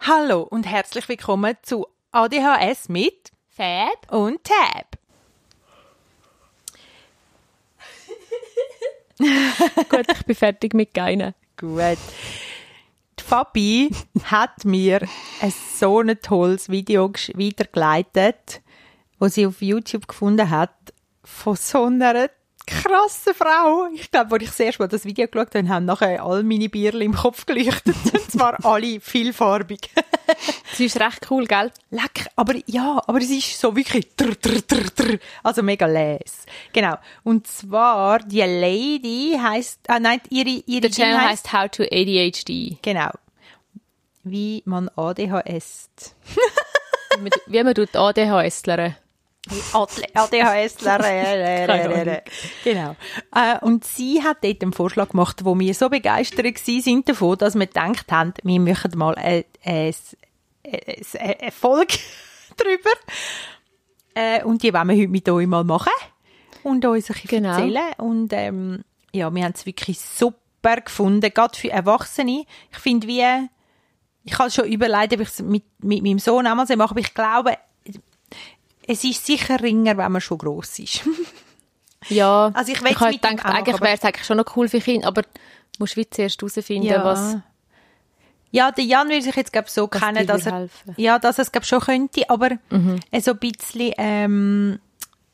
Hallo und herzlich willkommen zu ADHS mit Fab und Tab. Gut, ich bin fertig mit Geinen. Gut. Die Fabi hat mir ein so ein tolles Video weitergeleitet, wo sie auf YouTube gefunden hat, von so einer krassen Frau. Ich glaube, als ich das erste Mal das Video geschaut habe, haben nachher all meine Bierchen im Kopf geleuchtet. Und zwar alle vielfarbig. Sie ist recht cool, gell? Lecker, aber ja, aber es ist so wirklich trr, trr, trr, trr, also mega les. Genau. Und zwar die Lady heißt, ah nein, ihre ihre Der Channel heisst- heißt How to ADHD. genau. Wie man ADHS. Wie man- Wie man tut ADHSlern. ADHSler. Keine Ahnung. genau. Äh, und sie hat dort einen Vorschlag gemacht, wo wir so begeistert sind davon, dass wir gedacht haben, wir machen mal eine, eine, eine, Folge drüber. Äh, und die wollen wir heute mit euch mal machen und uns ein bisschen Genau. erzählen. Und ähm, ja, wir haben es wirklich super gefunden, gerade für Erwachsene. Ich finde, wie ich habe schon überlegt, ob ich es mit, mit meinem Sohn auch mal so mache, aber ich glaube, es ist sicher ringer, wenn man schon gross ist. Ja, Also ich ich habe gedacht, eigentlich wäre es eigentlich schon noch cool für Kinder, aber du musst wie zuerst herausfinden, was... Ja, der Jan will sich jetzt, glaube so Was kennen, dass er, helfen. ja, dass er es, schon könnte, aber Mhm. äh, so ein bisschen, ähm,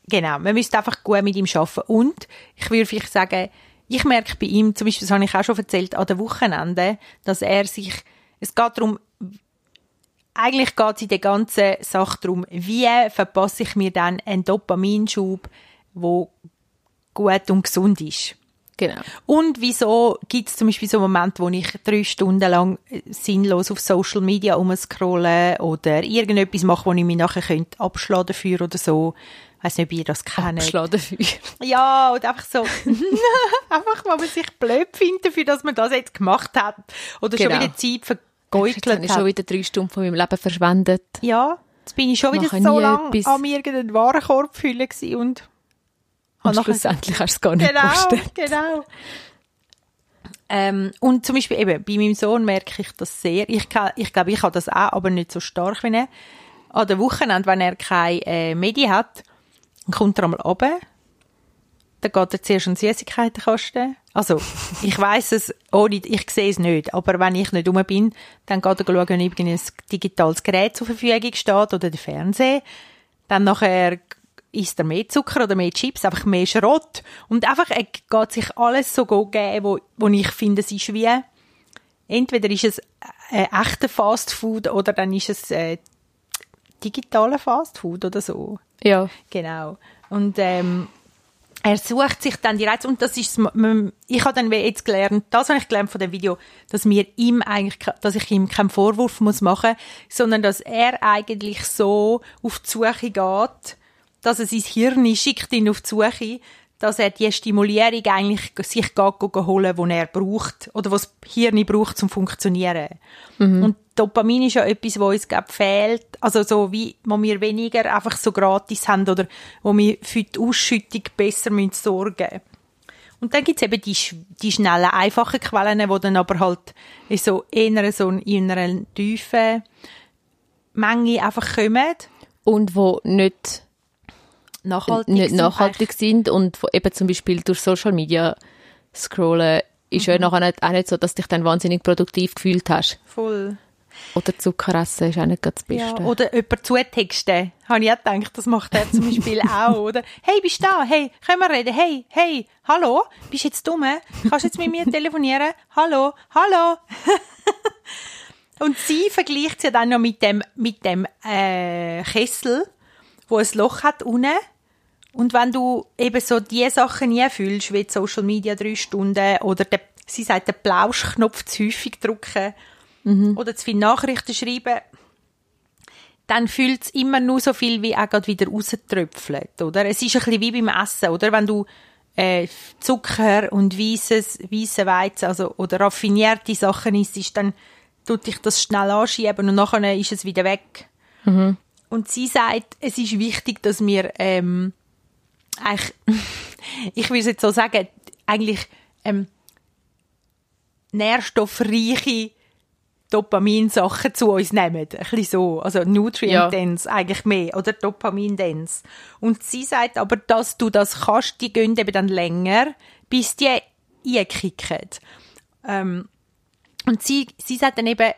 genau, man müsste einfach gut mit ihm arbeiten. Und ich würde vielleicht sagen, ich merke bei ihm, zum Beispiel, das habe ich auch schon erzählt, an den Wochenenden, dass er sich, es geht darum, eigentlich geht es in der ganzen Sache darum, wie verpasse ich mir dann einen Dopaminschub, wo gut und gesund ist. Genau. Und wieso gibt es zum Beispiel so Momente, wo ich drei Stunden lang äh, sinnlos auf Social Media umscrolle oder irgendetwas mache, wo ich mich nachher könnte abschlagen dafür oder so. Ich weiss nicht, ob ihr das kennt. Abschlagen dafür. Ja, und einfach so, einfach, weil man sich blöd findet dafür, dass man das jetzt gemacht hat. Oder Genau. schon wieder Zeit Jetzt habe ich schon wieder drei Stunden von meinem Leben verschwendet. Ja, jetzt bin ich schon wieder so lange etwas. am irgendeinen Warenkorb füllen und Und schlussendlich hast du es gar nicht Genau, gepostet. genau. Ähm, und zum Beispiel eben, bei meinem Sohn merke ich das sehr. Ich, kann, ich glaube, ich habe das auch, aber nicht so stark wie er. An den Wochenende, wenn er keine äh, Medi hat, dann kommt er einmal runter. Dann geht er zuerst an Süßigkeiten kosten. Also, ich weiß es, ohne, ich sehe es nicht. Aber wenn ich nicht rum bin, dann geht er schauen, ob irgendein digitales Gerät zur Verfügung steht oder der Fernseher. Dann nachher isst er mehr Zucker oder mehr Chips, einfach mehr Schrott. Und einfach, er geht sich alles so go geben, wo, wo ich finde, es ist wie, entweder ist es äh, echter Fast Food oder dann ist es äh, digitale Fast Food oder so. Ja. Genau. Und ähm, er sucht sich dann die Reize und das ist ich habe dann jetzt gelernt, das habe ich gelernt von dem Video, dass mir ihm eigentlich, dass ich ihm keinen Vorwurf muss machen, sondern dass er eigentlich so auf die Suche geht, dass er sein Hirn schickt ihn auf die Suche, dass er die Stimulierung eigentlich sich holen, die er braucht oder was das Hirn braucht zum funktionieren. Und Dopamin ist ja etwas, wo uns glaub, fehlt, also so wie wo wir weniger einfach so gratis haben oder wo wir für die Ausschüttung besser müssen sorgen Und dann gibt's eben die, die schnellen, einfachen Quellen, die dann aber halt in so eher so in einer tiefen Menge einfach kommen. Und wo nicht, Nachhaltig nicht sind nachhaltig sind und wo eben zum Beispiel durch Social Media scrollen, ist ja nachher nicht, auch nicht so, dass du dich dann wahnsinnig produktiv gefühlt hast. Voll. Oder Zucker essen ist auch nicht das Ja, Beste. oder jemand zutexten. Habe ich auch gedacht, das macht er zum Beispiel auch, oder? Hey, bist du da? Hey, können wir reden? Hey, hey, hallo? Bist du jetzt dumm? Kannst du jetzt mit mir telefonieren? Hallo? Hallo? Und sie vergleicht sie dann noch mit dem, mit dem äh, Kessel, wo ein Loch hat unten. Und wenn du eben so die Sachen nie fühlst, wie Social Media drei Stunden oder der, sie sagt, den Plauschknopf zu häufig drücken oder zu viele Nachrichten schreiben, dann fühlt es immer nur so viel, wie auch gerade wieder rauströpfelt, oder? Es ist ein bisschen wie beim Essen, oder? Wenn du äh, Zucker und weißes, weiße Weizen, also, oder raffinierte Sachen isst, dann tut dich das schnell anschieben und nachher ist es wieder weg. Und sie sagt, es ist wichtig, dass wir ähm, eigentlich, ich es jetzt so sagen, eigentlich ähm, nährstoffreiche Dopaminsachen zu uns nehmen. Ein bisschen so. Also Nutrient-Dense eigentlich mehr. Oder Dopamin-Dense. Und sie sagt aber, dass du das kannst, die gehen eben dann länger, bis die einkicken. Ähm, und sie, sie sagt dann eben,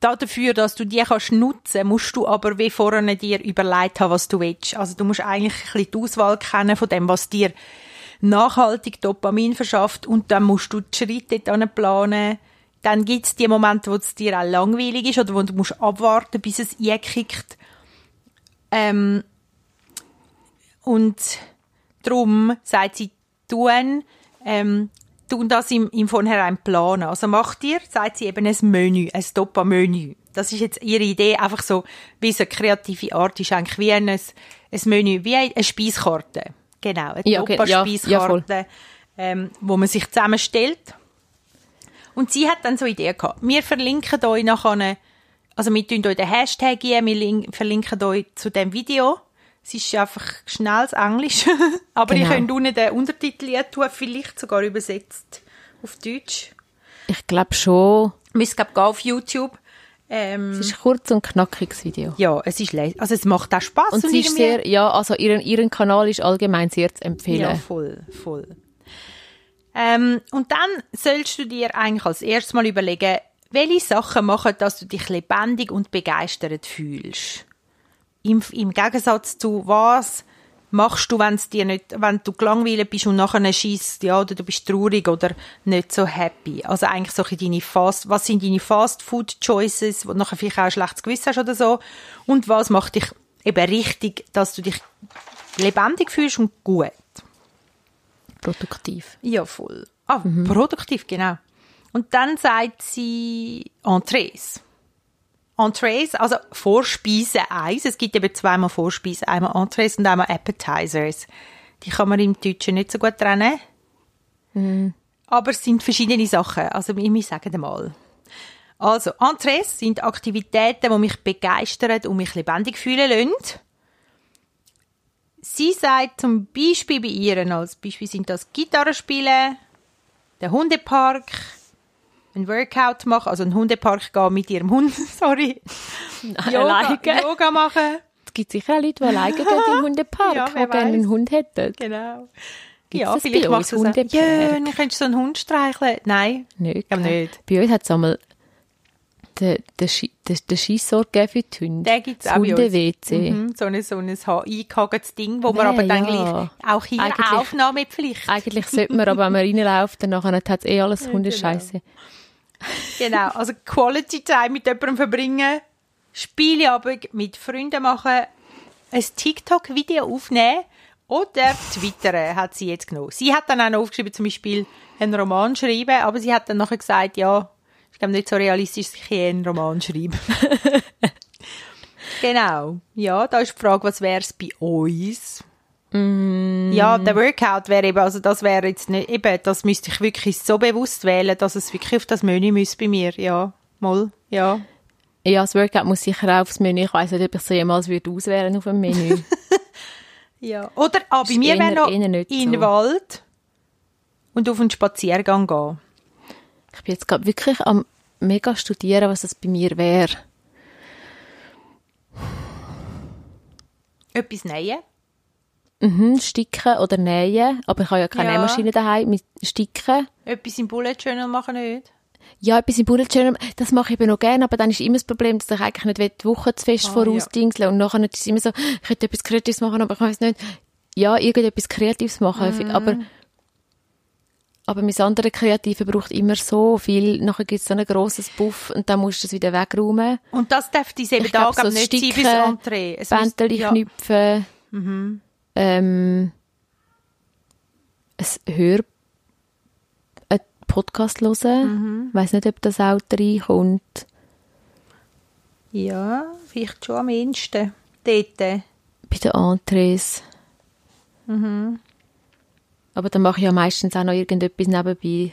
dafür, dass du die kannst nutzen, musst du aber wie vorne dir überlegt haben, was du willst. Also du musst eigentlich ein bisschen die Auswahl kennen von dem, was dir nachhaltig Dopamin verschafft und dann musst du die Schritte dann planen. Dann gibt es die Momente, wo es dir auch langweilig ist oder wo du musst abwarten, bis es einkickt. Ähm, und darum sagt sie, tun, ähm, tun das im, im Vornherein planen. Also mach dir, sagt sie eben ein Menü, ein Dopa-Menü. Das ist jetzt ihre Idee, einfach so, wie so eine kreative Art ist eigentlich wie ein, ein Menü, wie eine Speiskarte. Genau, eine Ja, okay, ja, Dopa-Speiskarte, ja, voll. ähm, wo man sich zusammenstellt. Und sie hat dann so Ideen gehabt. Wir verlinken euch nachher, also wir tun euch den Hashtag geben, wir link- verlinken euch zu dem Video. Es ist einfach schnelles Englisch, aber Genau. ihr könnt unten den Untertitel tun, vielleicht sogar übersetzt auf Deutsch. Ich glaube schon. Müsst glaube gehen auf YouTube. Ähm, Es ist ein kurz und knackiges Video. ja, es ist also es macht auch Spaß Und sie ist sehr, ja, also ihren, ihren Kanal ist allgemein sehr zu Ja, empfehlen. voll, voll. Ähm, und dann sollst du dir eigentlich als erstes mal überlegen, welche Sachen machen, dass du dich lebendig und begeistert fühlst. Im, Im Gegensatz zu was machst du, wenn es dir nicht, wenn du gelangweilt bist und nachher schießt, ja, oder du bist traurig oder nicht so happy. Also eigentlich so deine Fast, was sind deine Fast Food Choices, wo du nachher vielleicht auch ein schlechtes Gewissen hast oder so. Und was macht dich eben richtig, dass du dich lebendig fühlst und gut. Produktiv. Ja, voll. Ah, produktiv, genau. Und dann sagt sie Entrees. Entrees, also Vorspeise eins. Es gibt eben zweimal Vorspeise, einmal Entrees und einmal Appetizers. Die kann man im Deutschen nicht so gut trennen. Aber es sind verschiedene Sachen. Also wir sagen mal. Also, Entrees sind Aktivitäten, die mich begeistern und mich lebendig fühlen lassen. Sie sagt zum Beispiel bei ihr, als Beispiel sind das Gitarrespielen, der Hundepark, ein Workout machen, also ein Hundepark gehen mit ihrem Hund, sorry, Yoga. Yoga machen, Es gibt sicher auch Leute, die alleine gehen im Hundepark, Ja, die gerne einen. Hund hätten. genau. Gibt's ja, das vielleicht machst du. Hundepark? Ja, dann könntest du so einen Hund streicheln. Nein, Nicht. gell? nicht. Bei uns hat es einmal den, den, den, für die Hunde. den gibt es das auch bei uns. Hunde-WC. Mhm, so ein, so ein ha- eingehagetes Ding, wo man Nee, aber dann ja. gleich auch hier Eigentlich- Aufnahmepflicht. Eigentlich sollte man aber, wenn man reinläuft, dann nachher hat es eh alles Hundescheiße. Genau, also Quality Time mit jemandem verbringen, Spieleabend mit Freunden machen, ein TikTok-Video aufnehmen oder twittern, hat sie jetzt genommen. Sie hat dann auch noch aufgeschrieben, zum Beispiel einen Roman schreiben, aber sie hat dann nachher gesagt, ja, ich glaube nicht so realistisch, dass ich einen Roman schreibe. genau. Ja, da ist die Frage, was wäre es bei uns? Ja, der Workout wäre eben, also das wäre jetzt nicht, eben, das müsste ich wirklich so bewusst wählen, dass es wirklich auf das Menü müsste bei mir, ja, mal, ja. Ja, das Workout muss sicher auch aufs Menü. Ich weiss nicht, ob ich es jemals würde auswählen auf dem Menü. Ja. Oder, ah, bei Ist mir wäre noch in den so. Wald und auf einen Spaziergang gehen. Ich bin jetzt gerade wirklich am mega studieren, was das bei mir wäre. Etwas nähen. Mhm, sticken oder nähen. Aber ich habe ja keine Ja. Nähmaschine daheim mit Sticken. Etwas im Bullet Journal machen nicht. Ja, etwas im Bullet Journal, das mache ich eben noch gerne, aber dann ist immer das Problem, dass ich eigentlich nicht will, die Woche zu fest Ah, vorausdingseln und nachher ist es immer so, ich könnte etwas Kreatives machen, aber ich weiß nicht, ja, irgendetwas Kreatives machen, Mhm. aber aber mein andere Kreative braucht immer so viel, nachher gibt es so ein grosses Buff und dann musst du es wieder wegräumen. Und das darf diese eben da nicht sein Sticken, fürs Entree. Es Bändeli ja. knüpfen, Mhm. Ähm, ein Hör, ein Podcast hören, Mhm. weiss nicht, ob das auch reinkommt. Ja, vielleicht schon am ehesten. Dort. bei den Entrees. Mhm. Aber dann mache ich ja meistens auch noch irgendetwas nebenbei.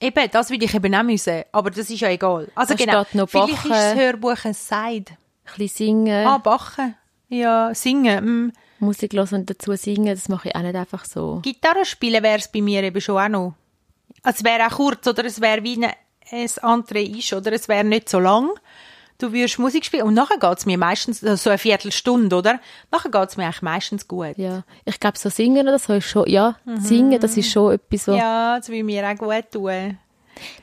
Eben, das würde ich eben auch müssen. Aber das ist ja egal. Also Da genau. Vielleicht ist das Hörbuch ein Side. Ein bisschen singen. Ah, Bachen. Ja, singen. Mm. Musik hören und dazu singen, das mache ich auch nicht einfach so. Gitarre spielen wäre es bei mir eben schon auch noch. Es wäre auch kurz oder es wäre wie ein, ein Entree ist oder es wäre nicht so lang. Du würdest Musik spielen und nachher geht's mir meistens, also so eine Viertelstunde, oder? Nachher geht's mir eigentlich meistens gut. Ja, ich glaube, so singen oder so ist schon, ja, singen, das ist schon etwas so. Ja, das will mir auch gut tun.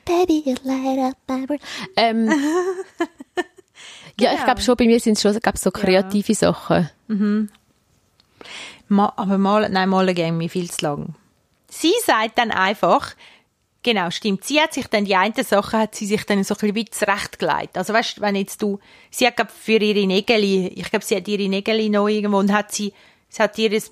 Baby, you light up my world. Ähm, Ja, ich Genau. glaube schon, bei mir sind es schon glaub, so kreative Sachen. Ma aber malen, nein, malen gehen mir viel zu lang. Sie sagt dann einfach, genau, stimmt, sie hat sich dann, die eine Sache hat sie sich dann so ein bisschen zurechtgelegt. Also weißt, wenn jetzt du, sie hat glaub, für ihre Nägel, ich glaube, sie hat ihre Nägel noch irgendwo und hat sie, sie hat ihr,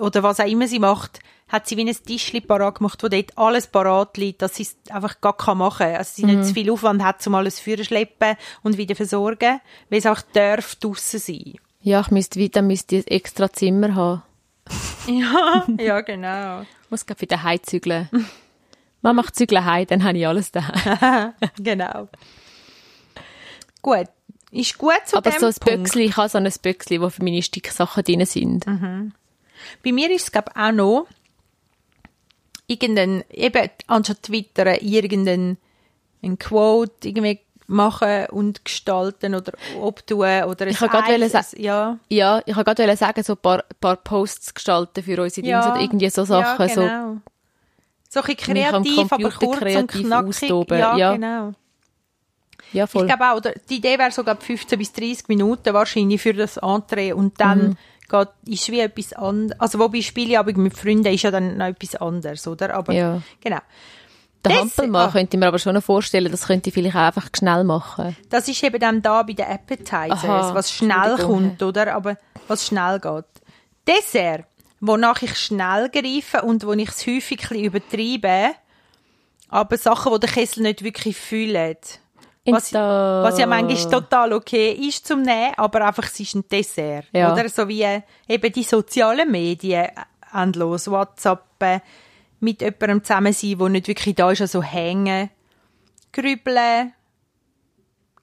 oder was auch immer sie macht, hat sie wie ein Tischli parat gemacht, wo dort alles parat liegt, dass sie es einfach gar kann machen kann. Also sie nicht zu viel Aufwand hat, um alles für schleppen und wieder versorgen, weil es auch darf draussen sein. Ja, ich müsste wieder, müsste ein extra Zimmer haben. Ja, ja, genau. Ich muss gerade wieder heimzügeln. Man macht Zügeln heim, dann habe ich alles da. genau. Gut. Ist gut zu Aber dem so ein Punkt. Böckli, ich habe so ein Böckli, wo für meine Sticksachen drin sind. Bei mir ist es, glaube auch noch irgendein, eben anstatt Twittern, irgendein ein Quote irgendwie machen und gestalten oder obtun oder Ich ein gerade Eis- ja, Ja, ich wollte gerade sagen, so ein paar, paar Posts gestalten für unsere ja, Dinge oder irgendwie so Sachen. ja, genau. so ein bisschen kreativ, aber kurz und kreativ knackig. austoben, Ja, ja. genau. so, ja, voll. Ich glaube auch, oder, die Idee wäre sogar 15 bis 30 Minuten wahrscheinlich für das Entree und dann Mhm. Geht, ist wie etwas anderes. Also wobei Spiele aber mit Freunden ist ja dann noch etwas anderes, oder? Aber Ja. genau. Den das- Hampelmann ah. könnte ich mir aber schon vorstellen, das könnte ich vielleicht auch einfach schnell machen. Das ist eben dann da bei den Appetizers, Aha, was schnell kommt, oder? Aber was schnell geht. Dessert, wonach ich schnell greife und wo ich es häufig ein bisschen übertreibe, aber Sachen, die der Kessel nicht wirklich fühlt. Was, Insta. was ja manchmal total okay ist zum Nehmen, aber einfach es ist ein Dessert. Ja. Oder so wie äh, eben die sozialen Medien, äh, endlos, WhatsApp, mit jemandem zusammen sein, der nicht wirklich da ist, also hängen, grübeln,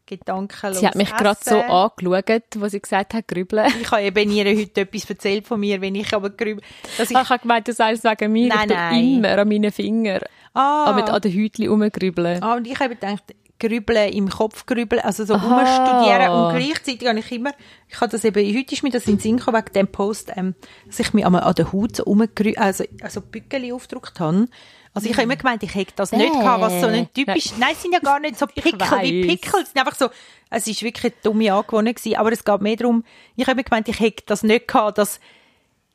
gedankenlos Sie hat mich gerade so angeschaut, wo sie gesagt hat, grübeln. Ich habe eben ihr heute etwas erzählt von mir, wenn ich aber grübel, ich, Ich habe gemeint, du sagst wegen mir, Nein, ich nein. immer an meinen Fingern, ah, mit an den Häutchen rumgrübeln. Ah, und ich habe gedacht, grübeln im Kopf grübeln, also so Aha. umstudieren und gleichzeitig habe ich immer, ich habe das eben, heute ist mir das in den Sinn gekommen, wegen dem Post, ähm, dass ich mir einmal an der Haut so umgerü also, also Bückeli aufgedruckt habe. Also ich habe immer gemeint, ich hätte das nicht gehabt, was so ein typisch, nein, es sind ja gar nicht so Pickel wie. Pickel, es sind einfach so, es ist wirklich eine dumme Angewohnheit gewesen, aber es geht mehr darum, ich habe immer gemeint, ich hätte das nicht gehabt, das,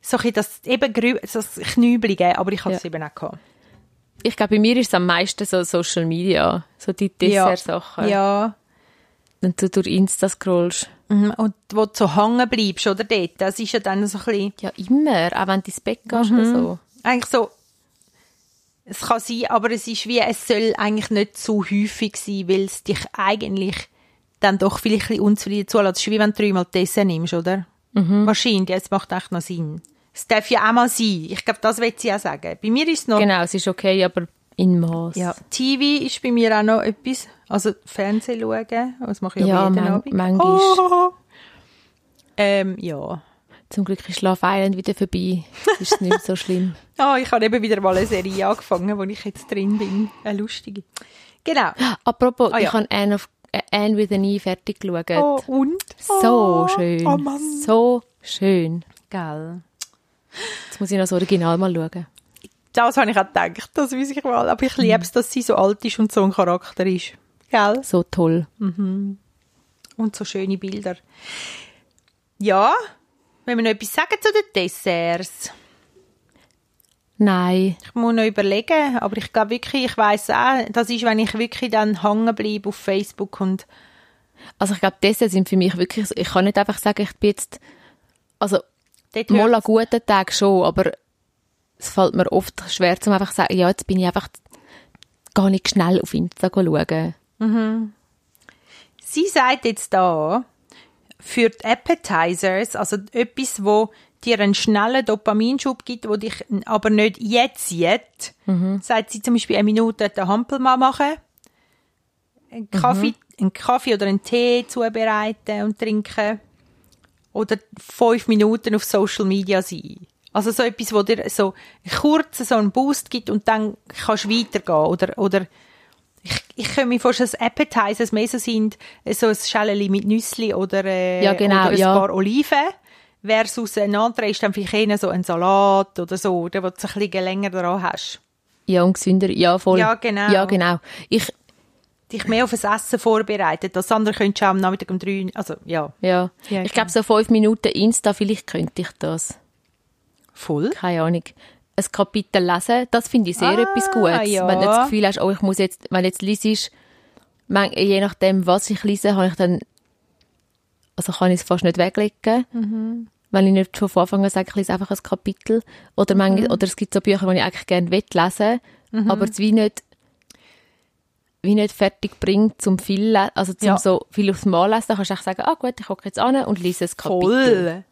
so ein das eben grü das Knübelige, aber ich habe es Ja. eben auch gehabt. Ich glaube, bei mir ist es am meisten so Social Media, so die Dessert-Sachen. Ja. Wenn du durch Insta scrollst. Mhm, Und wo du so hängen bleibst, oder dort, das ist ja dann so ein bisschen, Ja, immer, auch wenn du ins Bett gehst oder so. eigentlich so, es kann sein, aber es ist wie, es soll eigentlich nicht zu häufig sein, weil es dich eigentlich dann doch vielleicht ein bisschen unzufrieden zulässt. Es ist wie wenn du dreimal Dessert nimmst, oder? Wahrscheinlich, es macht echt noch Sinn. Es darf ja auch mal sein. Ich glaube, das will sie auch sagen. Bei mir ist es noch, Genau, es ist okay, aber in Maß. ja, TV ist bei mir auch noch etwas, also Fernsehen schauen, das mache ich Ja, ja jeden man- Abend. manchmal. Oh. Ähm, ja. Zum Glück ist Love Island wieder vorbei. ist es nicht mehr so schlimm. Ah, ich habe eben wieder mal eine Serie angefangen, wo ich jetzt drin bin. Eine lustige. Genau. Apropos, Ah, ja. ich habe Anne, of, äh, Anne with an E fertig geschaut. Oh, und? So oh, schön. Oh Mann. so schön. Gell. Jetzt muss ich noch das Original mal schauen. Das habe ich auch gedacht, das weiß ich mal. Aber ich liebe es, dass sie so alt ist und so ein Charakter ist. Gell? So toll. Und so schöne Bilder. Ja, wenn wir noch etwas sagen zu den Desserts. Nein. Ich muss noch überlegen, aber ich glaube wirklich, ich weiß auch, das ist, wenn ich wirklich dann hängen bleibe auf Facebook und Also ich glaube, Desserts sind für mich wirklich, so- ich kann nicht einfach sagen, ich bin jetzt, also mal an guten Tagen schon, aber es fällt mir oft schwer, zum einfach zu sagen, ja, jetzt bin ich einfach gar nicht schnell auf Insta schauen. Sie sagt jetzt da, für die Appetizers, also etwas, wo dir einen schnellen Dopaminschub gibt, wo dich aber nicht jetzt jetzt, sagt sie zum Beispiel eine Minute den Hampelmann machen, einen Kaffee, einen Kaffee oder einen Tee zubereiten und trinken oder fünf Minuten auf Social Media sein. Also so etwas, wo dir so kurz so einen Boost gibt und dann kannst du weitergehen. Oder, oder ich, ich kann mir vorstellen, dass Appetizers mehr so sind, so ein Schäleli mit Nüssli oder, äh, Ja, genau, oder ein ja. paar Oliven. Versus ein anderer ist dann vielleicht eher so ein Salat oder so, oder, wo du ein bisschen länger dran hast. Ja, und gesünder. Ja, voll. Ja, genau. Ja, genau. Ich, Dich mehr auf das Essen vorbereitet. Das andere könntest du auch am Nachmittag um drei, also ja, ja. Ja, ich glaube, so fünf Minuten Insta, vielleicht könnte ich das. voll. Keine Ahnung. Ein Kapitel lesen, das finde ich sehr Ah, etwas Gutes. ja. Wenn du das Gefühl hast, oh, ich muss jetzt, wenn jetzt liest, je nachdem, was ich lese, habe ich dann, also kann ich es fast nicht weglegen. Mhm. Wenn ich nicht schon von Anfang an sage, ich lese einfach ein Kapitel. Oder, Mhm. manchmal, oder es gibt so Bücher, die ich eigentlich gerne will lesen aber es wie nicht, wie nicht fertig bringt, zum viel, also zum Ja. so viel aufs Mal lesen, dann kannst du echt sagen, ah gut, ich gucke jetzt an und lese ein Kapitel. Voll.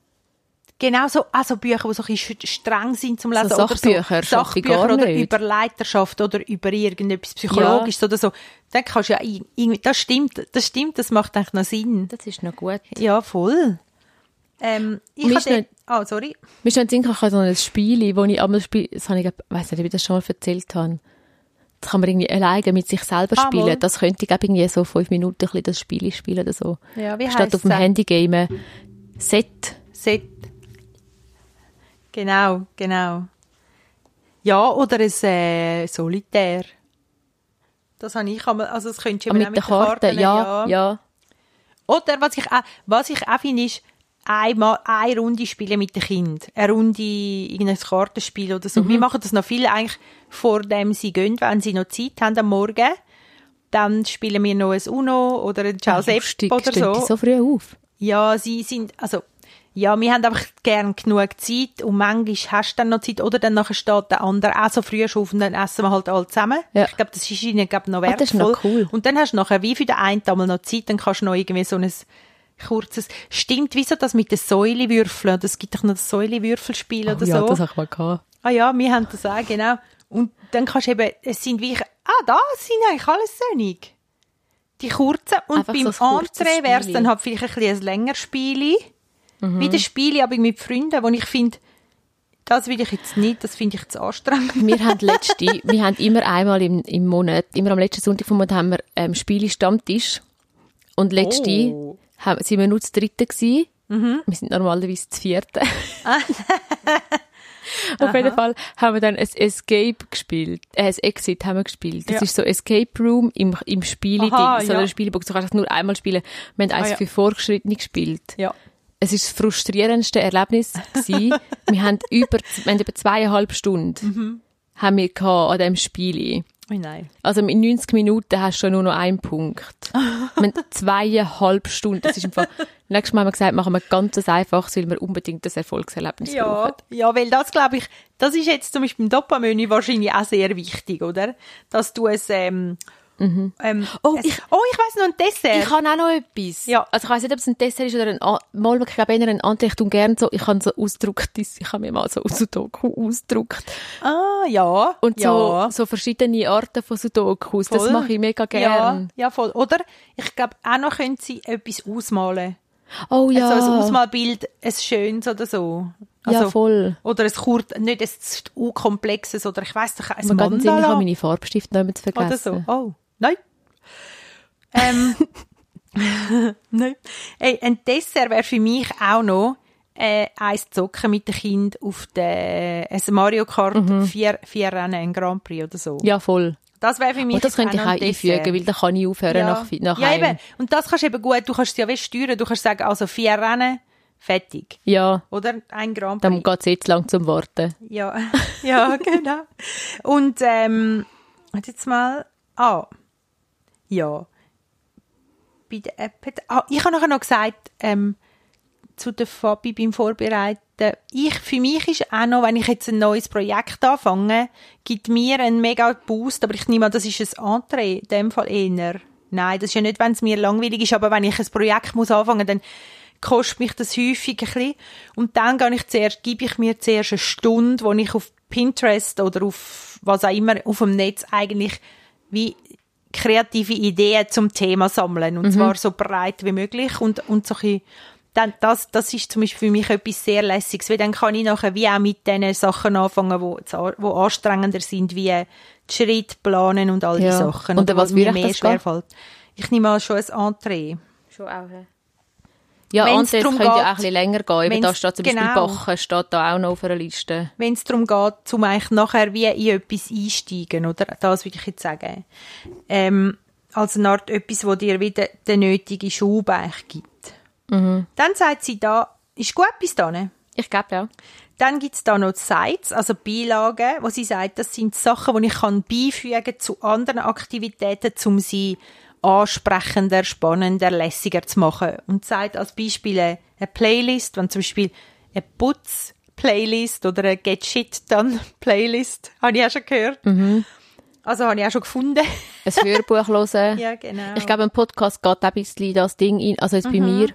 Genau so, also Bücher, die so ein bisschen streng sind zum Lesen. So oder Sachbücher so schaffe ich Sachbücher oder nicht. über Leiterschaft oder über irgendetwas Psychologisches oder so. Dann kannst du ja ir- irgendwie, das stimmt, das stimmt, das macht eigentlich noch Sinn. Das ist noch gut. Ja, voll. Ähm, ich Mir hatte, nicht- oh, sorry. Mir ist noch in den Sinn ich habe so ein Spiel, wo ich einmal spiele, das habe ich, ich weiss nicht, ob ich das schon mal erzählt habe. Das kann man irgendwie alleine mit sich selber Ah, spielen. mal. Das könnte ich, irgendwie so fünf Minuten ein bisschen das Spiel spielen oder so. Ja, wie Statt auf dem denn? Handy gamen. Set. Set. Genau, genau. Ja, oder ein äh, Solitär. Das habe ich einmal, also das könntest du Ah, eben mit auch der Karte. Ja, ja. Oder was ich auch, was ich auch finde, ist, einmal eine Runde spielen mit dem Kind. Eine Runde, irgendein Kartenspiel oder so. Mhm. Wir machen das noch viel eigentlich vor dem sie gehen, wenn sie noch Zeit haben am Morgen. Dann spielen wir noch ein Uno oder ein Charles Epp Lustig, oder so. so früh auf. Ja, sie sind, also, ja, wir haben einfach gern genug Zeit und manchmal hast du dann noch Zeit oder dann nachher steht der andere auch so früh auf und dann essen wir halt alle zusammen. Ja. Ich glaube, das ist ihnen glaub, noch Ah, wertvoll. das ist noch cool. Und dann hast du nachher wie für den einen einmal noch Zeit, dann kannst du noch irgendwie so ein kurzes, stimmt, wieso das mit den Säulewürfeln? Das gibt doch noch das Säulewürfelspiel oder ja, so. das habe ich mal gehabt. Ah ja, wir haben das auch, genau. Und dann kannst du eben, es sind wie, ah, da sind eigentlich alles Sönig. Die kurzen. Und Einfach beim so Entree wäre es dann halt vielleicht ein bisschen ein längeres Spieli. Mhm. Wie das Spieli, aber mit Freunden, wo ich finde, das will ich jetzt nicht, das finde ich zu anstrengend. Wir haben letzte, wir haben immer einmal im, im Monat, immer am letzten Sonntag vom Monat haben wir ähm, Spiele Stammtisch. Und letzte Oh. haben, sind wir nur zu dritten gewesen. Wir sind normalerweise zu vierten. Auf jeden Fall haben wir dann ein Escape gespielt, äh, ein Exit haben wir gespielt. Das Ja. ist so Escape Room im, im Spiele-Ding, so ja. eine Spielebox. Du kannst es nur einmal spielen. Wir haben eins Ah, ja. für Fortgeschrittene gespielt. Ja. Es ist das frustrierendste Erlebnis gewesen. wir haben über, wir haben über zweieinhalb Stunden Mhm. haben wir gehabt an diesem Spiel. Nein. Also in 90 Minuten hast du schon nur noch einen Punkt. haben zweieinhalb Stunden. Das ist im Fall, nächstes Mal haben wir gesagt, machen wir ganz einfaches, weil wir unbedingt das Erfolgserlebnis Ja, brauchen. ja, weil das glaube ich, das ist jetzt zum Beispiel im Dopamenü wahrscheinlich auch sehr wichtig, oder? Dass du es, ähm, ähm, Oh, es, ich- oh, ich weiss noch ein Dessert. Ich habe auch noch etwas. Ja. Also ich weiss nicht, ob es ein Dessert ist oder ein, mal, ich glaube eher ein Anteil. Ich gerne so, ich habe so ausgedrucktes, ich habe mir mal so Sudoku ausgedruckt. ah, ja. Und ja. so, so verschiedene Arten von Sudokus. Das Voll. mache ich mega gern. Ja, ja, voll. Oder ich glaube, auch noch können sie etwas ausmalen. Oh ja. Also ein Ausmalbild, ein schönes oder so. Also, ja, voll. Oder ein kurz, nicht ein zu komplexes oder ich weiss doch, ein Man kann ich Mandala habe meine Farbstifte nicht mehr zu oder vergessen. so. Oh, nein. ähm, nein. Ey, ein Dessert wäre für mich auch noch äh, eins zocken mit dem Kind auf der ein Mario Kart vier, vier Rennen, ein Grand Prix oder so. Mhm. Ja, voll. Das wäre für mich Und das jetzt könnte ich auch einfügen, weil dann kann ich aufhören nach, nach ja, eben. Und das kannst du eben gut, du kannst es ja wie steuern, du kannst sagen, also vier Rennen, fertig. Ja, Oder ein Grand Prix. dann geht es jetzt lang zum Warten. Ja, ja, genau. Und ähm, jetzt mal. Ah, ja. Bei der App. Ah, ich habe nachher noch gesagt, ähm, zu der Fabi beim Vorbereiten. Ich, für mich ist auch noch, wenn ich jetzt ein neues Projekt anfange, gibt mir einen mega Boost, aber ich nehme an, das ist ein Entree, in dem Fall eher. Nein, das ist ja nicht, wenn es mir langweilig ist, aber wenn ich ein Projekt muss anfangen, dann kostet mich das häufig ein bisschen. Und dann gehe ich zuerst, gebe ich mir zuerst eine Stunde, wo ich auf Pinterest oder auf was auch immer auf dem Netz eigentlich wie kreative Ideen zum Thema sammeln. Und zwar so breit wie möglich und, und so ein bisschen dann, das, das ist zum Beispiel für mich etwas sehr Lässiges, weil dann kann ich nachher wie auch mit diesen Sachen anfangen, wo, wo anstrengender sind, wie die Schritt planen und all Ja. die Sachen. Und oder was mir mehr schwerfällt. Ich nehme mal schon ein Entree. Schon auch, Ja, Wenn's und es darum könnte ja auch ein bisschen länger gehen. Eben, da steht zum Beispiel genau. Bachen, steht da auch noch auf einer Liste. Wenn es darum geht, zum eigentlich nachher wie in etwas einsteigen, oder? Das würde ich jetzt sagen. Ähm, als eine Art etwas, wo dir wieder den nötigen Schub eigentlich gibt. Mhm. Dann sagt sie da, ist gut bis dahin. Ich glaube ja. Dann gibt es da noch Sites, also Beilagen, wo sie sagt, das sind Sachen, die ich kann beifügen zu anderen Aktivitäten, um sie ansprechender, spannender, lässiger zu machen. Und sagt als Beispiel eine Playlist, wenn zum Beispiel eine Putz-Playlist oder eine Get Shit Done Playlist, habe ich auch schon gehört. Also habe ich auch schon gefunden. Ein Hörbuch hören. ja, genau. Ich glaube, ein Podcast geht auch ein bisschen das Ding in. Also jetzt bei mir.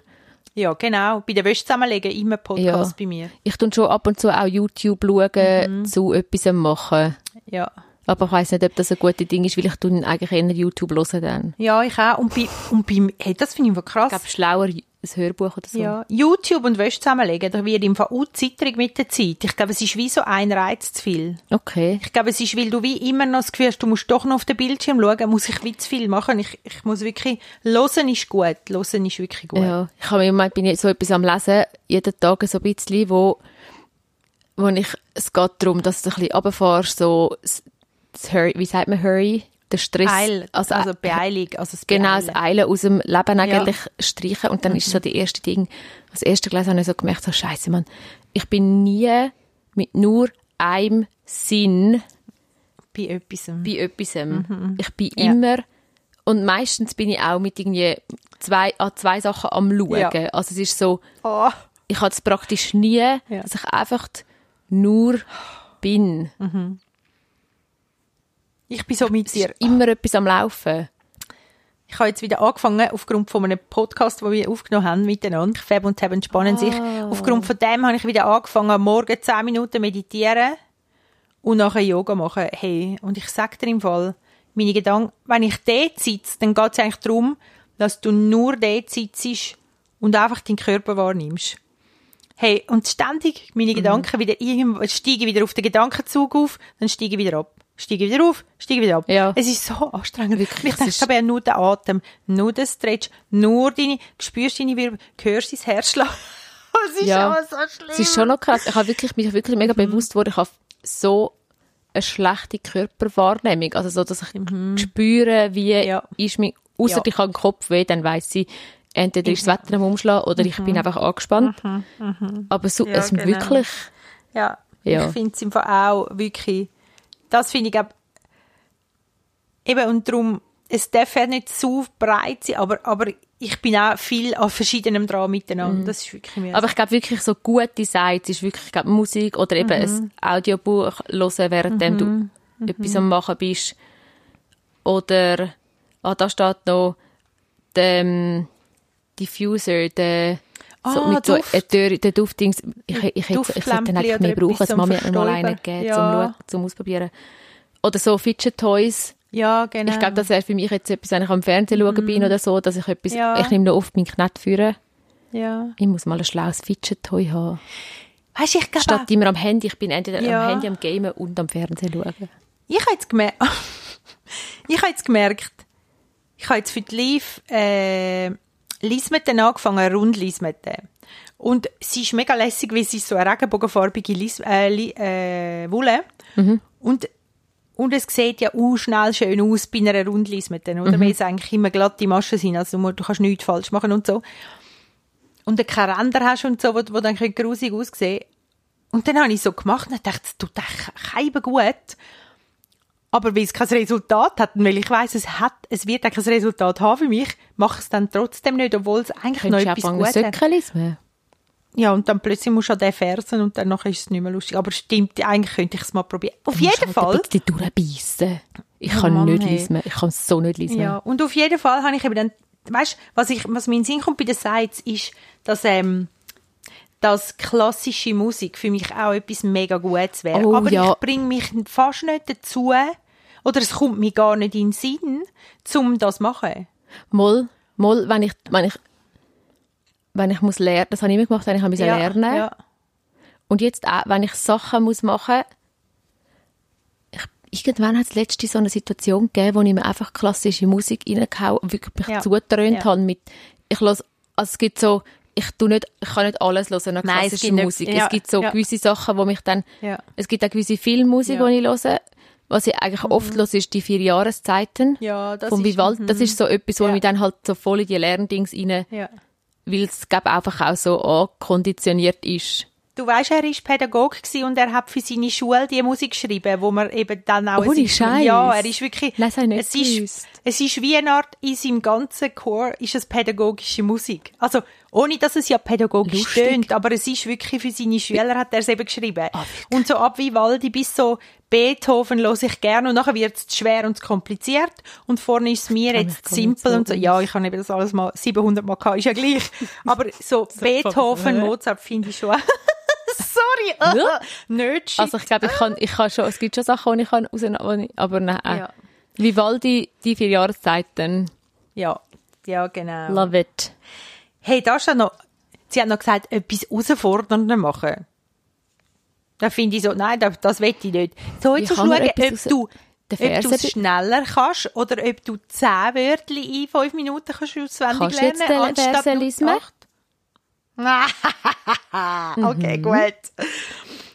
ja, genau. Bei der Wäsche zusammenlegen immer Podcast Ja. bei mir. Ich tue schon ab und zu auch YouTube schauen, Mhm. zu etwas machen. Ja. Aber ich weiss nicht, ob das ein gutes Ding ist, weil ich tue eigentlich eher YouTube hören dann. Ja, ich auch. Und bei, und beim, hey, das finde ich voll krass. Ich glaube, schlauer ein Hörbuch oder so. Ja, YouTube und Wäsche zusammenlegen, da wird im Fall auch zitterig mit der Zeit. Ich glaube, es ist wie so ein Reiz zu viel. Okay. Ich glaube, es ist, weil du wie immer noch das Gefühl hast, du musst doch noch auf den Bildschirm schauen, muss ich wie zu viel machen. Ich, ich muss wirklich, hören ist gut. Hören ist wirklich gut. Ja, ich habe im Moment bin ich so etwas am Lesen, jeden Tag so ein bisschen, wo, wo ich, es geht darum, dass du ein bisschen runterfährst, so, das, das Hurry, wie sagt man Hurry? Der Stress. Eil, also, also Beeilung, also das Genau, das Beeilen. Eilen aus dem Leben eigentlich streichen. Und dann ist so die erste Ding, das erste gelesen habe ich so gemerkt, so scheiße, Mann, ich bin nie mit nur einem Sinn Bei etwas. bei etwas. Ich bin Ja. immer, und meistens bin ich auch mit irgendwie zwei, an zwei Sachen am Schauen. Ja. Also es ist so, Oh. ich habe es praktisch nie, dass ich einfach nur bin. Ich bin so mit dir. ist immer etwas am Laufen. Ich habe jetzt wieder angefangen, aufgrund von einem Podcast, den wir aufgenommen haben miteinander. Fab und Tab entspannen sich. Ah. Aufgrund von dem habe ich wieder angefangen, am Morgen 10 Minuten meditieren und nachher Yoga machen. Hey, und ich sage dir im Fall, meine Gedanken, wenn ich dort sitze, dann geht es eigentlich darum, dass du nur dort sitzt und einfach deinen Körper wahrnimmst. Hey, und ständig Mhm. meine Gedanken wieder irgendwo, steige wieder auf den Gedankenzug auf, dann steige ich wieder ab. Steige wieder auf, steige wieder ab. Ja. Es ist so anstrengend. Wirklich, ich denke ist- aber nur der Atem, nur der Stretch, nur deine, du spürst deine Wirbel, hörst dein Herzschlag. Es ist Ja. aber so schlimm. Es ist schon noch krass. Ich habe wirklich, mich wirklich mega bewusst geworden, ich habe so eine schlechte Körperwahrnehmung. Also so, dass ich spüre, wie Ja. ist mein, außer Ja. ich habe den Kopf weh, dann weiss ich, entweder ist das Wetter am Umschlag oder ich bin einfach angespannt. Aber so, Ja, es genau. wirklich, Ja, Ja. ich finde es im Fall auch wirklich, das finde ich auch, eben und darum, es darf ja nicht zu breit sein, aber, aber ich bin auch viel an verschiedenem dran miteinander. Das ist wirklich mir Mhm. aber ich glaube wirklich so gute Sites ist wirklich, ich glaube, Musik oder eben ein Audiobuch hören, während du etwas am machen bist. Oder, ah, da steht noch der Diffuser, der so Ah, mit so Duft. einer Tür, der Duftdings. Ich, ich, hätte- ich sollte den Duftlämpchen eigentlich mehr brauchen. Es zum mir mal einen gegeben, Ja. zum, zum Ausprobieren. Oder so Fidget Toys. ja, genau. Ich glaube, das wäre für mich jetzt etwas, wenn ich am Fernsehen schauen bin oder so, dass ich etwas, Ja. ich nehme noch oft meinen Knet führen. ja. Ich muss mal ein schlaues Fidget-Toy haben. Weißt du, ich glaube, Statt immer am Handy. Ich bin entweder Ja. am Handy am Gamen und am Fernsehen schauen. ich habe jetzt gemerkt, ich habe jetzt gemerkt, ich habe jetzt für die Live äh, Lismeten angefangen, Rundlismeten. Und sie ist mega lässig, weil sie so eine regenbogenfarbige Lis äh, äh, Wolle. Und, und es sieht ja auch schnell schön aus bei einer Rundlismeten, oder? Weil es eigentlich immer glatte Maschen sind, also du, du kannst nichts falsch machen und so. Und du keinen Ränder hast und so, wo, wo dann grusig aussehen. Und dann habe ich so gemacht und dachte, es tut echt keinem gut. Aber weil es kein Resultat hat, weil ich weiss, es hat, es wird auch kein Resultat haben für mich, mache ich es dann trotzdem nicht, obwohl es eigentlich Könntest noch auch etwas Gutes hat. Lesen? Ja, und dann plötzlich musst du an den Fersen und dann ist es nicht mehr lustig. Aber stimmt, eigentlich könnte ich es mal probieren. Auf Du jeden halt Fall. Ein bisschen durchbeissen. Ich Oh kann Mann, nicht hey. lesen. Ich kann so nicht lesen. Ja, und auf jeden Fall habe ich eben dann, weißt, was ich, was mir in den Sinn kommt bei den Sites ist, dass, ähm, dass klassische Musik für mich auch etwas mega Gutes wäre. Oh, Aber ja. ich bringe mich fast nicht dazu, oder es kommt mir gar nicht in den Sinn, um das zu machen. Mal, mal, wenn ich, wenn ich, wenn ich muss lernen, das habe ich immer gemacht, wenn ich musste ja, lernen. Ja. Und jetzt auch, wenn ich Sachen muss machen ich, irgendwann hat es letzte so eine Situation gegeben, wo ich mir einfach klassische Musik reingehauen, wirklich mich Ja. zugetrönt Ja. habe mit, ich los, also es gibt so, ich tu nicht, ich kann nicht alles hören an Nein, es klassischer nicht- Musik. ja, es gibt so ja. gewisse Sachen, wo mich dann, Ja. es gibt auch gewisse Filmmusik, Ja. Mhm. die ich höre. Was ich eigentlich oft höre, ist die vier Jahreszeiten. Ja, das ist- Vivaldi. Das ist so etwas, wo Ja. mich dann halt so voll in die Lerndings rein, Ja. weil es einfach auch so ankonditioniert ist. Du weißt, er ist Pädagoge gewesen und er hat für seine Schule die Musik geschrieben, wo man eben dann auch... Ohne Scheiß? Ja, er ist wirklich... Habe ich nicht es ist, gewusst. es ist wie eine Art, in seinem ganzen Chor ist es pädagogische Musik. Also, ohne dass es ja pädagogisch Lustig. tönt, aber es ist wirklich für seine Schüler hat er es eben geschrieben. Ah, und so ab Vivaldi bis so Beethoven höre ich gerne und nachher wird es schwer und kompliziert und vorne ist es mir kann jetzt simpel so und so. Ja, ich habe eben das alles mal 700 Mal gehabt, ist ja gleich. Aber so Beethoven? Mozart finde ich schon... Sorry, Ja. nicht shit. Also ich glaube, ich kann, ich kann schon, es gibt schon Sachen, die ich kann rausnehmen, aber nein. Ja. Vivaldi, die vier Jahreszeiten. ja, ja, genau. Love it. Hey, da ist ja noch, sie hat noch gesagt, etwas herausfordernder machen. Da finde ich so, nein, das, das will ich nicht. So, Wie jetzt schauen, ob du, ob du es schneller kannst oder ob du zehn Wörter in fünf Minuten kannst auswendig Kannst lernen den anstatt nur acht. okay, Mhm. gut.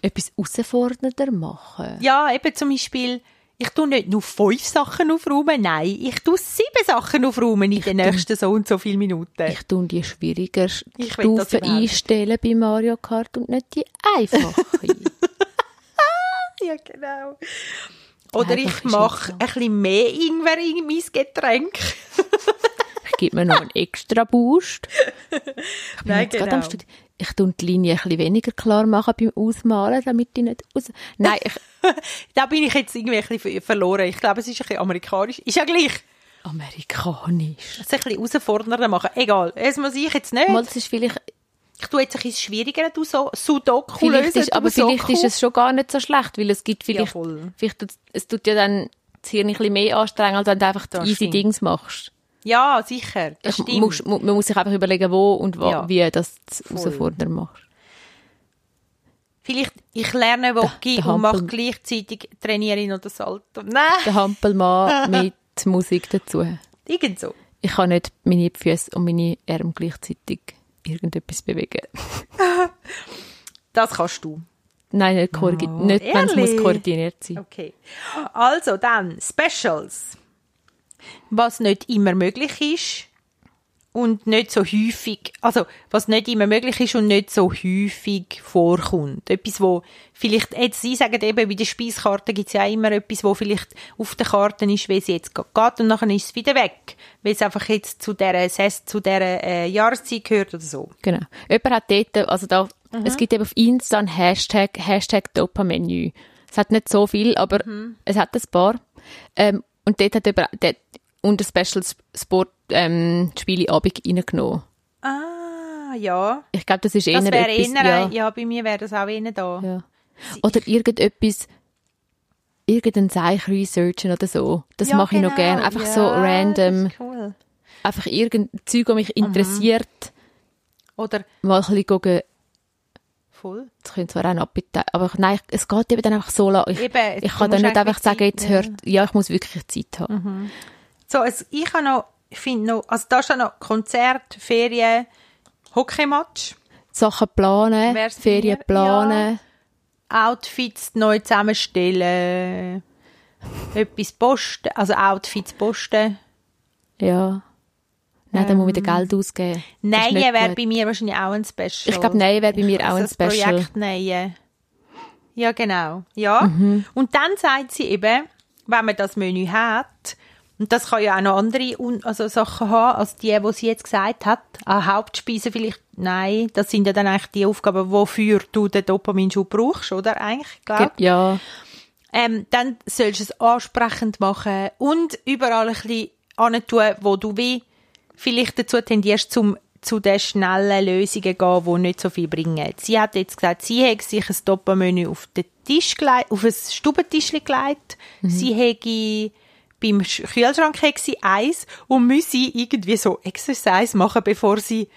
Etwas herausfordernder machen. Ja, eben zum Beispiel, ich tue nicht nur fünf Sachen aufräumen, nein, ich tue sieben Sachen aufräumen in den nächsten so und so vielen Minuten. Ich tue die schwieriger Ich Stufen einstellen bei Mario Kart und nicht die einfache. Ja, genau. Oder ich mache ein bisschen mehr Ingwer in mein Getränk. gebe mir noch einen extra Boost. Ich bin Nein, jetzt gerade am genau. Studi- Ich tue die Linie ein bisschen weniger klar machen beim Ausmalen, damit ich nicht aus... Nein, ich, Da bin ich jetzt irgendwie ein bisschen verloren. Ich glaube, es ist ein bisschen amerikanisch. Ist ja gleich. amerikanisch. Es ein bisschen herausfordernder machen. Egal. Das muss ich jetzt nicht. Mal, das ist vielleicht, Ich tue jetzt ein bisschen schwieriger, du so Sudoku vielleicht lösen. ist, aber du vielleicht ist es schon gar nicht so schlecht, weil es gibt Ja, vielleicht, voll. vielleicht tut, es tut ja dann das Hirn ein bisschen mehr anstrengen, als wenn du einfach die Das easy. Dings machst. Ja, sicher. Das stimmt. muss, mu- man muss sich einfach überlegen, wo und wa- Ja. wie das Voll. herausfordernder machst. Vielleicht, ich lerne der und mache gleichzeitig trainiere ich noch das Salto. Nein, Der Hampelmann mit Musik dazu. irgend so. Ich kann nicht meine Füße und meine Arme gleichzeitig irgendetwas bewegen. Das kannst du. Nein, nicht, Oh, nicht wenn es koordiniert sein. Okay. Also dann, Specials. Was nicht immer möglich ist und nicht so häufig, also was nicht immer möglich ist und nicht so häufig vorkommt. Etwas, wo vielleicht, jetzt Sie sagen eben, bei der Speiskarte gibt es ja immer etwas, wo vielleicht auf der Karte ist, wie es jetzt geht und nachher ist es wieder weg, weil es einfach jetzt zu dieser, zu dieser äh, Jahreszeit gehört oder so. Genau. Jemand hat dort, also da, Mhm. es gibt eben auf Insta ein Hashtag, Hashtag Dopamenü. Es hat nicht so viel, aber Mhm. es hat ein paar. Ähm, und dort hat jemand dort unter Special Sport ähm, Spieleabend reingenommen. Ah, ja. Ich glaube, das ist eher Das wäre etwas, eher, ja, ja. bei mir wäre das auch eher da. ja. Oder irgendetwas, irgendein Seich researchen oder so. Das Ja, mache ich noch genau. gerne. Einfach so Ja, random. Das ist cool. Einfach irgendein Zeug, das mich interessiert. Oder Mal ein bisschen voll. das könnte zwar auch ein Appetit, aber nein, es geht eben dann einfach so lang. Ich, Eben, ich kann dann nicht einfach sagen, Zeit jetzt hört, ja, ich muss wirklich Zeit haben. Mhm. So, also ich habe noch, ich finde noch, also da ist noch Konzert, Ferien, Hockeymatch, Sachen planen, Wär's Ferien mir? planen. Outfits neu zusammenstellen, etwas posten, also Outfits posten. Ja. Nein, dann muss man wieder Geld ausgeben. Das Nein, wäre bei mir wahrscheinlich auch ein Special. Ich glaube, Nein wäre bei mir auch Also ein das Special. Projekt Neue. Ja, genau. Ja. Mhm. Und dann sagt sie eben, wenn man das Menü hat, und das kann ja auch noch andere also Sachen haben, als die, die sie jetzt gesagt hat. An Hauptspeisen vielleicht, nein, das sind ja dann eigentlich die Aufgaben, wofür du den Dopaminschub brauchst, oder? Eigentlich, glaube Ja, ähm, dann sollst du es ansprechend machen und überall ein bisschen tun, wo du wie vielleicht dazu tendierst, zum zu den schnellen Lösungen gehen, die nicht so viel bringen. Sie hat jetzt gesagt, sie hat sich ein Doppelmenü auf den Tisch gelegt, auf ein Stubentisch gelegt. Sie hätte beim Sch- Kühlschrank hätte sie eins und müsse irgendwie so Exercise machen, bevor sie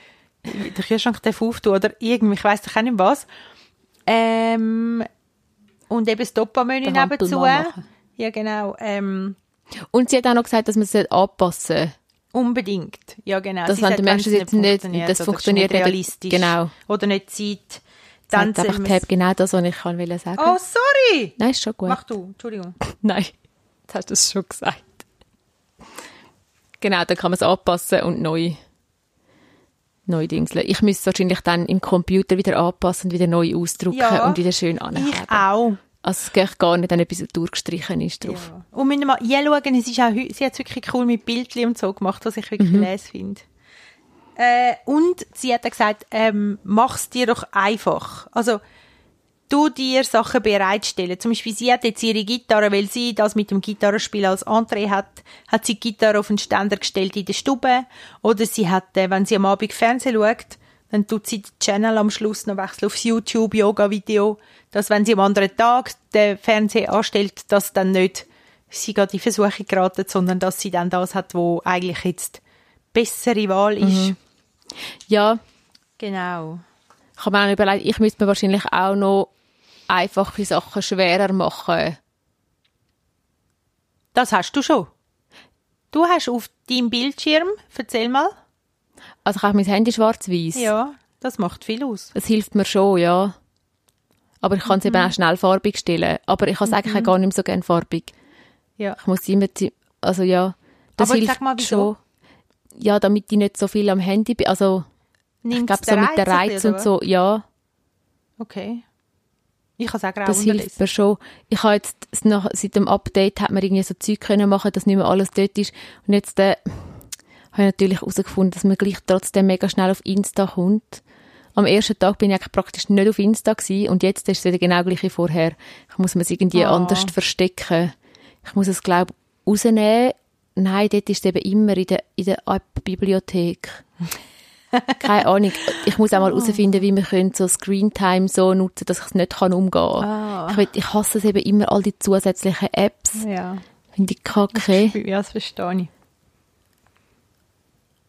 der Kühlschrank auftun oder irgendwie, ich weiss doch auch nicht was. Ähm, und eben das Den Hampel nebenzu. Ja, genau. Ähm, Und sie hat auch noch gesagt, dass man es anpassen sollte. Unbedingt. Ja, genau. Das Sie wenn du merkst, jetzt nicht- funktioniert das funktioniert nicht realistisch. genau. Oder nicht Zeit. Dann hat einfach Tab genau das, was ich kann will sagen. Oh, sorry! Nein, ist schon gut. Mach du, Entschuldigung. Nein, jetzt hast du es schon gesagt. Genau, dann kann man es anpassen und neu, neu dingseln. Ich müsste es wahrscheinlich dann im Computer wieder anpassen und wieder neu ausdrucken Ja, und wieder schön Ich anheben. auch. Also es geht gar nicht, wenn etwas durchgestrichen ist drauf. Ja. Und müssen wir mal hinschauen, es ist auch, sie hat es wirklich cool mit Bildchen und so gemacht, was ich wirklich les finde. Äh, und sie hat auch gesagt, ähm, mach's dir doch einfach. Also, du dir Sachen bereitstellen. Zum Beispiel, sie hat jetzt ihre Gitarre, weil sie das mit dem Gitarrespiel als Entree hat, hat sie die Gitarre auf den Ständer gestellt in der Stube. Oder sie hat, äh, wenn sie am Abend Fernsehen schaut, dann tut sie den Channel am Schluss noch wechseln aufs YouTube-Yoga-Video, dass wenn sie am anderen Tag den Fernseher anstellt, dass dann nicht sie gerade in Versuche geraten, sondern dass sie dann das hat, wo eigentlich jetzt bessere Wahl ist. Ja, Genau. ich habe mir auch überlegt, ich müsste mir wahrscheinlich auch noch einfache Sachen schwerer machen. Das hast du schon. Du hast auf deinem Bildschirm, erzähl mal. Also ich habe mein Handy schwarz-weiß. Ja, das macht viel aus. Das hilft mir schon, ja. Aber ich kann es eben auch schnell farbig stellen. Aber ich habe es eigentlich auch gar nicht mehr so gerne farbig. Ja. Ich muss immer, also ja, das Aber hilft sag mal, wieso? schon. Ja, damit ich nicht so viel am Handy bin. Also ich Nimmt's glaube so mit den Reiz und so, ja, Okay. Ich kann es auch das hilft mir schon. Ich habe jetzt nach, seit dem Update hat man irgendwie so Zeug können machen, dass nicht mehr alles dort ist. Und jetzt äh, habe ich natürlich herausgefunden, dass man gleich trotzdem mega schnell auf Insta kommt. Am ersten Tag bin ich eigentlich praktisch nicht auf Insta gewesen, und jetzt ist es wieder genau gleich wie vorher. Ich muss es irgendwie Ah. anders verstecken. Ich muss es, glaube ich, rausnehmen. Nein, dort ist es eben immer in der, in der App-Bibliothek. Keine Ahnung. Ich muss auch mal herausfinden, wie wir so Screentime so nutzen, dass ich es nicht kann umgehen kann. Ich, will, ich hasse es eben immer, all die zusätzlichen Apps. Ja. Finde ich kacke. Ja, das verstehe ich.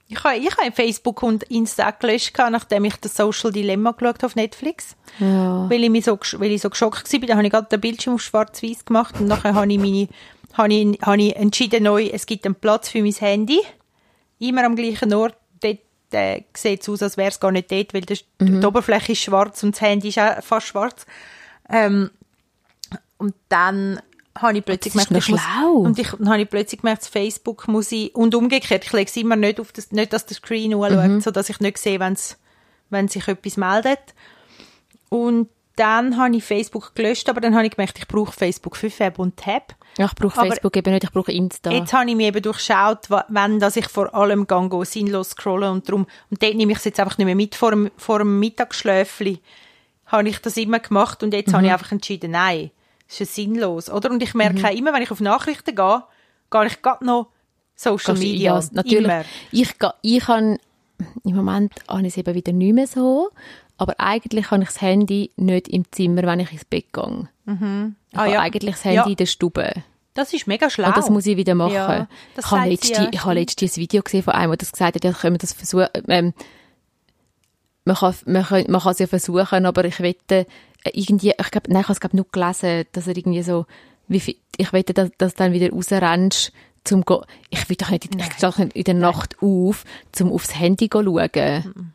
Ich habe, ich habe Facebook und Insta gelöscht, nachdem ich das Social Dilemma geschaut auf Netflix. Ja. Weil ich, mich so, weil ich so geschockt war. Dann habe ich gerade den Bildschirm auf schwarz-weiß gemacht und nachher habe ich, meine, habe, ich, habe ich entschieden neu, es gibt einen Platz für mein Handy. Immer am gleichen Ort. Dort äh, sieht es aus, als wäre es gar nicht dort, weil das, die Oberfläche ist schwarz und das Handy ist auch fast schwarz. Ähm, und dann habe ich plötzlich Das ist gemerkt, noch ich muss- schlau. und ich, dann habe ich plötzlich gemerkt, Facebook muss ich, und umgekehrt, ich lege es immer nicht auf das, nicht, dass der Screen anschaut, Mhm. so dass ich nicht sehe, wenn's, wenn sich etwas meldet. Und dann habe ich Facebook gelöscht, aber dann habe ich gemerkt, ich brauche Facebook für Fab und Tab. Ja, ich brauche Aber- Facebook eben nicht, ich brauche Insta. Jetzt habe ich mir eben durchschaut, wenn dass ich vor allem go sinnlos scrollen und drum und dort nehme ich es jetzt einfach nicht mehr mit vor dem, vor dem Mittagsschläfli. Habe ich das immer gemacht und jetzt habe Mhm. ich einfach entschieden, nein, das ist ja sinnlos, oder? Und ich merke Mhm. auch immer, wenn ich auf Nachrichten gehe, gehe ich gerade noch Social Gehst Media. ja, natürlich. Immer. Ich, ich habe, im Moment habe ich es eben wieder nicht mehr so, aber eigentlich habe ich das Handy nicht im Zimmer, wenn ich ins Bett gehe. Ich Ah, habe ja. eigentlich das Handy Ja. in der Stube. Das ist mega schlau. Und das muss ich wieder machen. Ja, ich habe letztens, ja, ich habe letztens ein Video gesehen von einem, der das gesagt hat, ja, können wir das versuchen, ähm, man kann, man kann, man kann es ja versuchen, aber ich wette, irgendwie, ich glaube, nein, ich habe es glaube nur gelesen, dass er irgendwie so, wie viel, ich wette, dass, dass du dann wieder rausrennst, zum go, ich will doch nicht, in- ich stehe doch nicht in der Nacht auf, zum aufs Handy go schauen.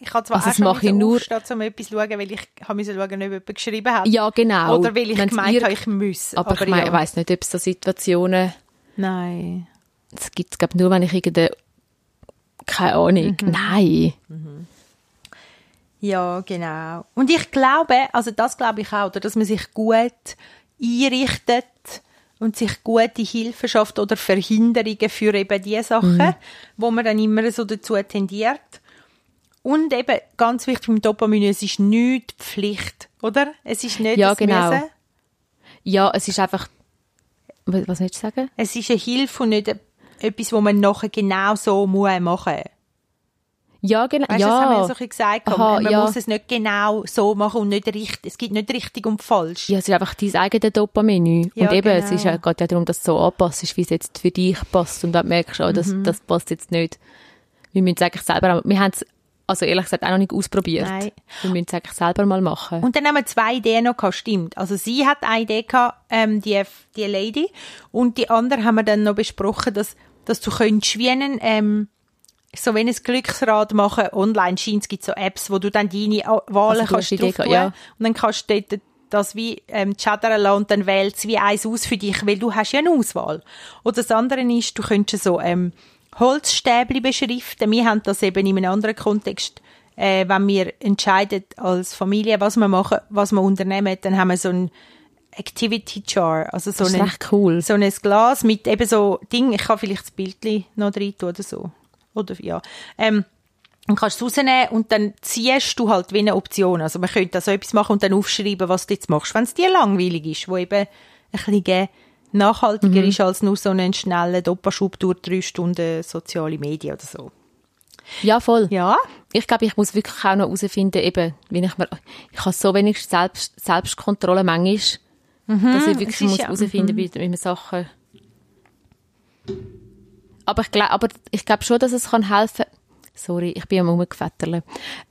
Ich habe zwar Also auch schon mache ich nur- aufstehen, um etwas zu schauen, weil ich habe müssen schauen, ob jemand geschrieben hat. Ja, genau. Oder weil ich Wenn's gemeint ir- habe, ich muss. Aber, ich meine, ja. ich weiss nicht, ob es so Situationen, Nein. es gibt es glaube nur, wenn ich irgendeine, keine Ahnung, Mhm. nein. Ja, genau. Und ich glaube, also das glaube ich auch, oder, dass man sich gut einrichtet und sich gute Hilfe schafft oder Verhinderungen für eben die Sachen, wo man dann immer so dazu tendiert. Und eben, ganz wichtig beim Dopamin, es ist nicht Pflicht, oder? Es ist nicht Ja, genau. Müssen. Ja, es ist einfach, was, willst du sagen? Es ist eine Hilfe und nicht e- etwas, wo man nachher genau so machen muss. Ja, genau. Weißt ja. das haben wir ja so ein bisschen gesagt. Aha, man ja. muss es nicht genau so machen und nicht richtig. Es gibt nicht richtig und falsch. Ja, es ist einfach dein eigenes Dopamin. Ja, und eben, es genau. ist ja, geht ja darum, dass du so anpasst, wie es jetzt für dich passt. Und dann merkst du, oh, das, Mhm. das passt jetzt nicht. Wir müssen es eigentlich selber, wir haben es also ehrlich gesagt auch noch nicht ausprobiert. Nein. Wir müssen es eigentlich selber mal machen. Und dann haben wir zwei Ideen noch gehabt, stimmt. Also sie hat eine Idee gehabt, ähm, die, die Lady. Und die andere haben wir dann noch besprochen, dass, dass du könntest wie einen, ähm, so wenn ein Glücksrad machen, online scheint es gibt so Apps, wo du dann deine A- Wahlen Also kannst drauf ja. Und dann kannst du dort das wie ähm, chattern und dann wählt es wie eins aus für dich, weil du hast ja eine Auswahl. Oder das andere ist, du könntest so ähm, Holzstäbli beschriften. Wir haben das eben in einem anderen Kontext, äh, wenn wir entscheiden als Familie, was wir machen, was wir unternehmen, dann haben wir so ein Activity Jar, also so ein, cool. so ein Glas mit eben so Ding. Ich kann vielleicht das Bildchen noch rein tun oder so. Oder ja. Ähm, dann kannst du es rausnehmen und dann ziehst du halt wie eine Option. Also man könnte so etwas machen und dann aufschreiben, was du jetzt machst, wenn es dir langweilig ist, wo eben ein bisschen nachhaltiger ist als nur so einen schnellen Doppelschub durch drei Stunden soziale Medien oder so. Ja, voll. Ja? Ich glaube, ich muss wirklich auch noch herausfinden, eben, wie ich mir, ich habe so wenig Selbst, Selbstkontrolle manchmal, dass ich wirklich es ist muss ja- herausfinden, wie, wie man Sachen. Aber ich glaube, glaube schon, dass es kann helfen. Sorry, ich bin am rumgefetterle.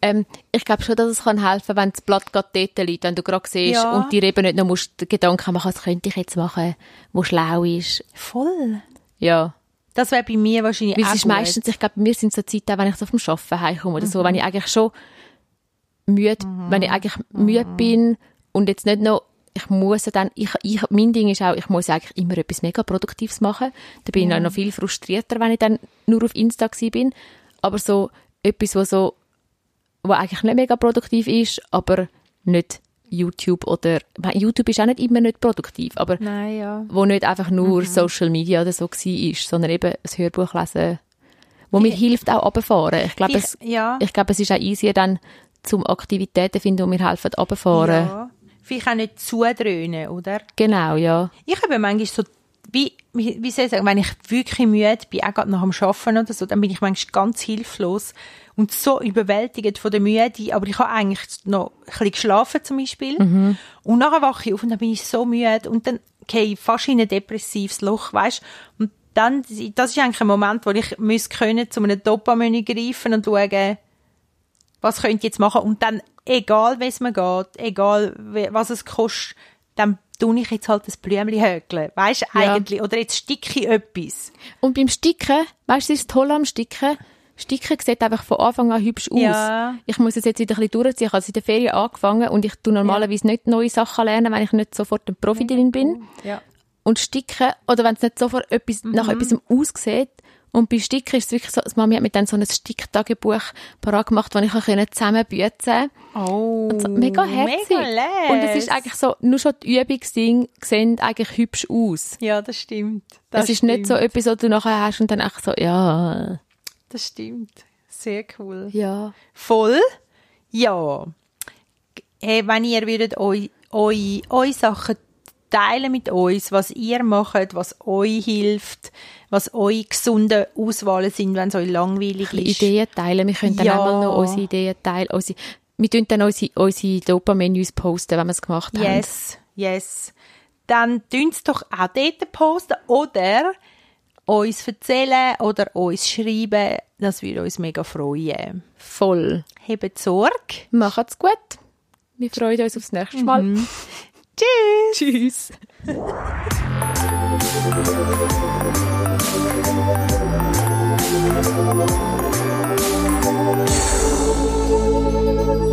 Ähm, ich glaube schon, dass es kann helfen, wenn das Blatt gerade dort liegt, wenn du gerade siehst Ja. und dir eben nicht noch musst Gedanken machen, was könnte ich jetzt machen, wo schlau ist. Voll. Ja. Das wäre bei mir wahrscheinlich Weil es ist gut. meistens, ich glaube, bei mir sind so Zeiten, wenn ich so vom Arbeiten heimkomme oder so, wenn ich eigentlich schon müde, wenn ich eigentlich müde bin und jetzt nicht noch, ich muss ja dann, ich, ich, mein Ding ist auch, ich muss eigentlich immer etwas mega Produktives machen. Da bin ich dann noch viel frustrierter, wenn ich dann nur auf Insta bin. Aber so etwas, wo so, wo eigentlich nicht mega produktiv ist, aber nicht YouTube oder, ich YouTube ist auch nicht immer nicht produktiv, aber Nein, ja. wo nicht einfach nur Social Media oder so war, sondern eben ein Hörbuch lesen, wo mir hilft auch runterfahren. Ich glaube, es, Vielleicht- ja. ich glaube, es ist auch easier dann zum Aktivitäten finden, die mir helfen runterfahren. Ja. Vielleicht auch nicht zudröhnen, oder? Genau, ja. Ich habe manchmal so, wie, wie, soll ich sagen, wenn ich wirklich müde bin, auch gerade nach dem Arbeiten oder so, dann bin ich manchmal ganz hilflos und so überwältigt von der Müde, aber ich habe eigentlich noch ein bisschen geschlafen zum Beispiel und nachher wache ich auf und dann bin ich so müde und dann gehe ich fast in ein depressives Loch, weißt und dann, das ist eigentlich ein Moment, wo ich müsste können, zu einem Dopamin greifen und schauen, was könnt ihr jetzt machen? Und dann, egal wie es mir geht, egal was es kostet, dann tue ich jetzt halt das Blümchen hökeln. Weißt du, Ja. eigentlich. Oder jetzt sticke ich etwas. Und beim Sticken, weißt du, das ist toll am Sticken. Sticken sieht einfach von Anfang an hübsch aus. Ja. Ich muss es jetzt wieder ein bisschen durchziehen. Ich habe in der Ferien angefangen und ich tue normalerweise nicht neue Sachen lernen, wenn ich nicht sofort ein Profi drin bin. Ja. und sticken, oder wenn es nicht sofort etwas, nach Mhm. etwas aussieht, und bei Sticken ist es wirklich so, dass Mami hat mir dann so ein Sticktagebuch parat gemacht, das ich auch können zusammenbützen Oh, konnte. Mega herzig. Mega les. und es ist eigentlich so, nur schon die Übungsdinge sehen eigentlich hübsch aus. Ja, das stimmt. Das es ist nicht so stimmt. etwas, was du nachher hast und dann echt so, ja, Das stimmt. Sehr cool. ja. Voll? Ja. Hey, wenn ihr würdet euch, euch, euch Sachen teilen mit uns, was ihr macht, was euch hilft, was eure gesunden Auswahlen sind, wenn es euch langweilig ist. Ideen teilen. Wir können dann Ja. auch mal noch unsere Ideen teilen. Unsere, wir tun dann unsere, unsere Dopamin-News posten, wenn wir es gemacht haben. Yes, yes. Dann tun es doch auch dort posten oder uns erzählen oder uns schreiben. Das würde uns mega freuen. Voll. Habt Sorge. Macht's gut. Wir freuen uns aufs nächste Mal. Tschüss. Tschüss.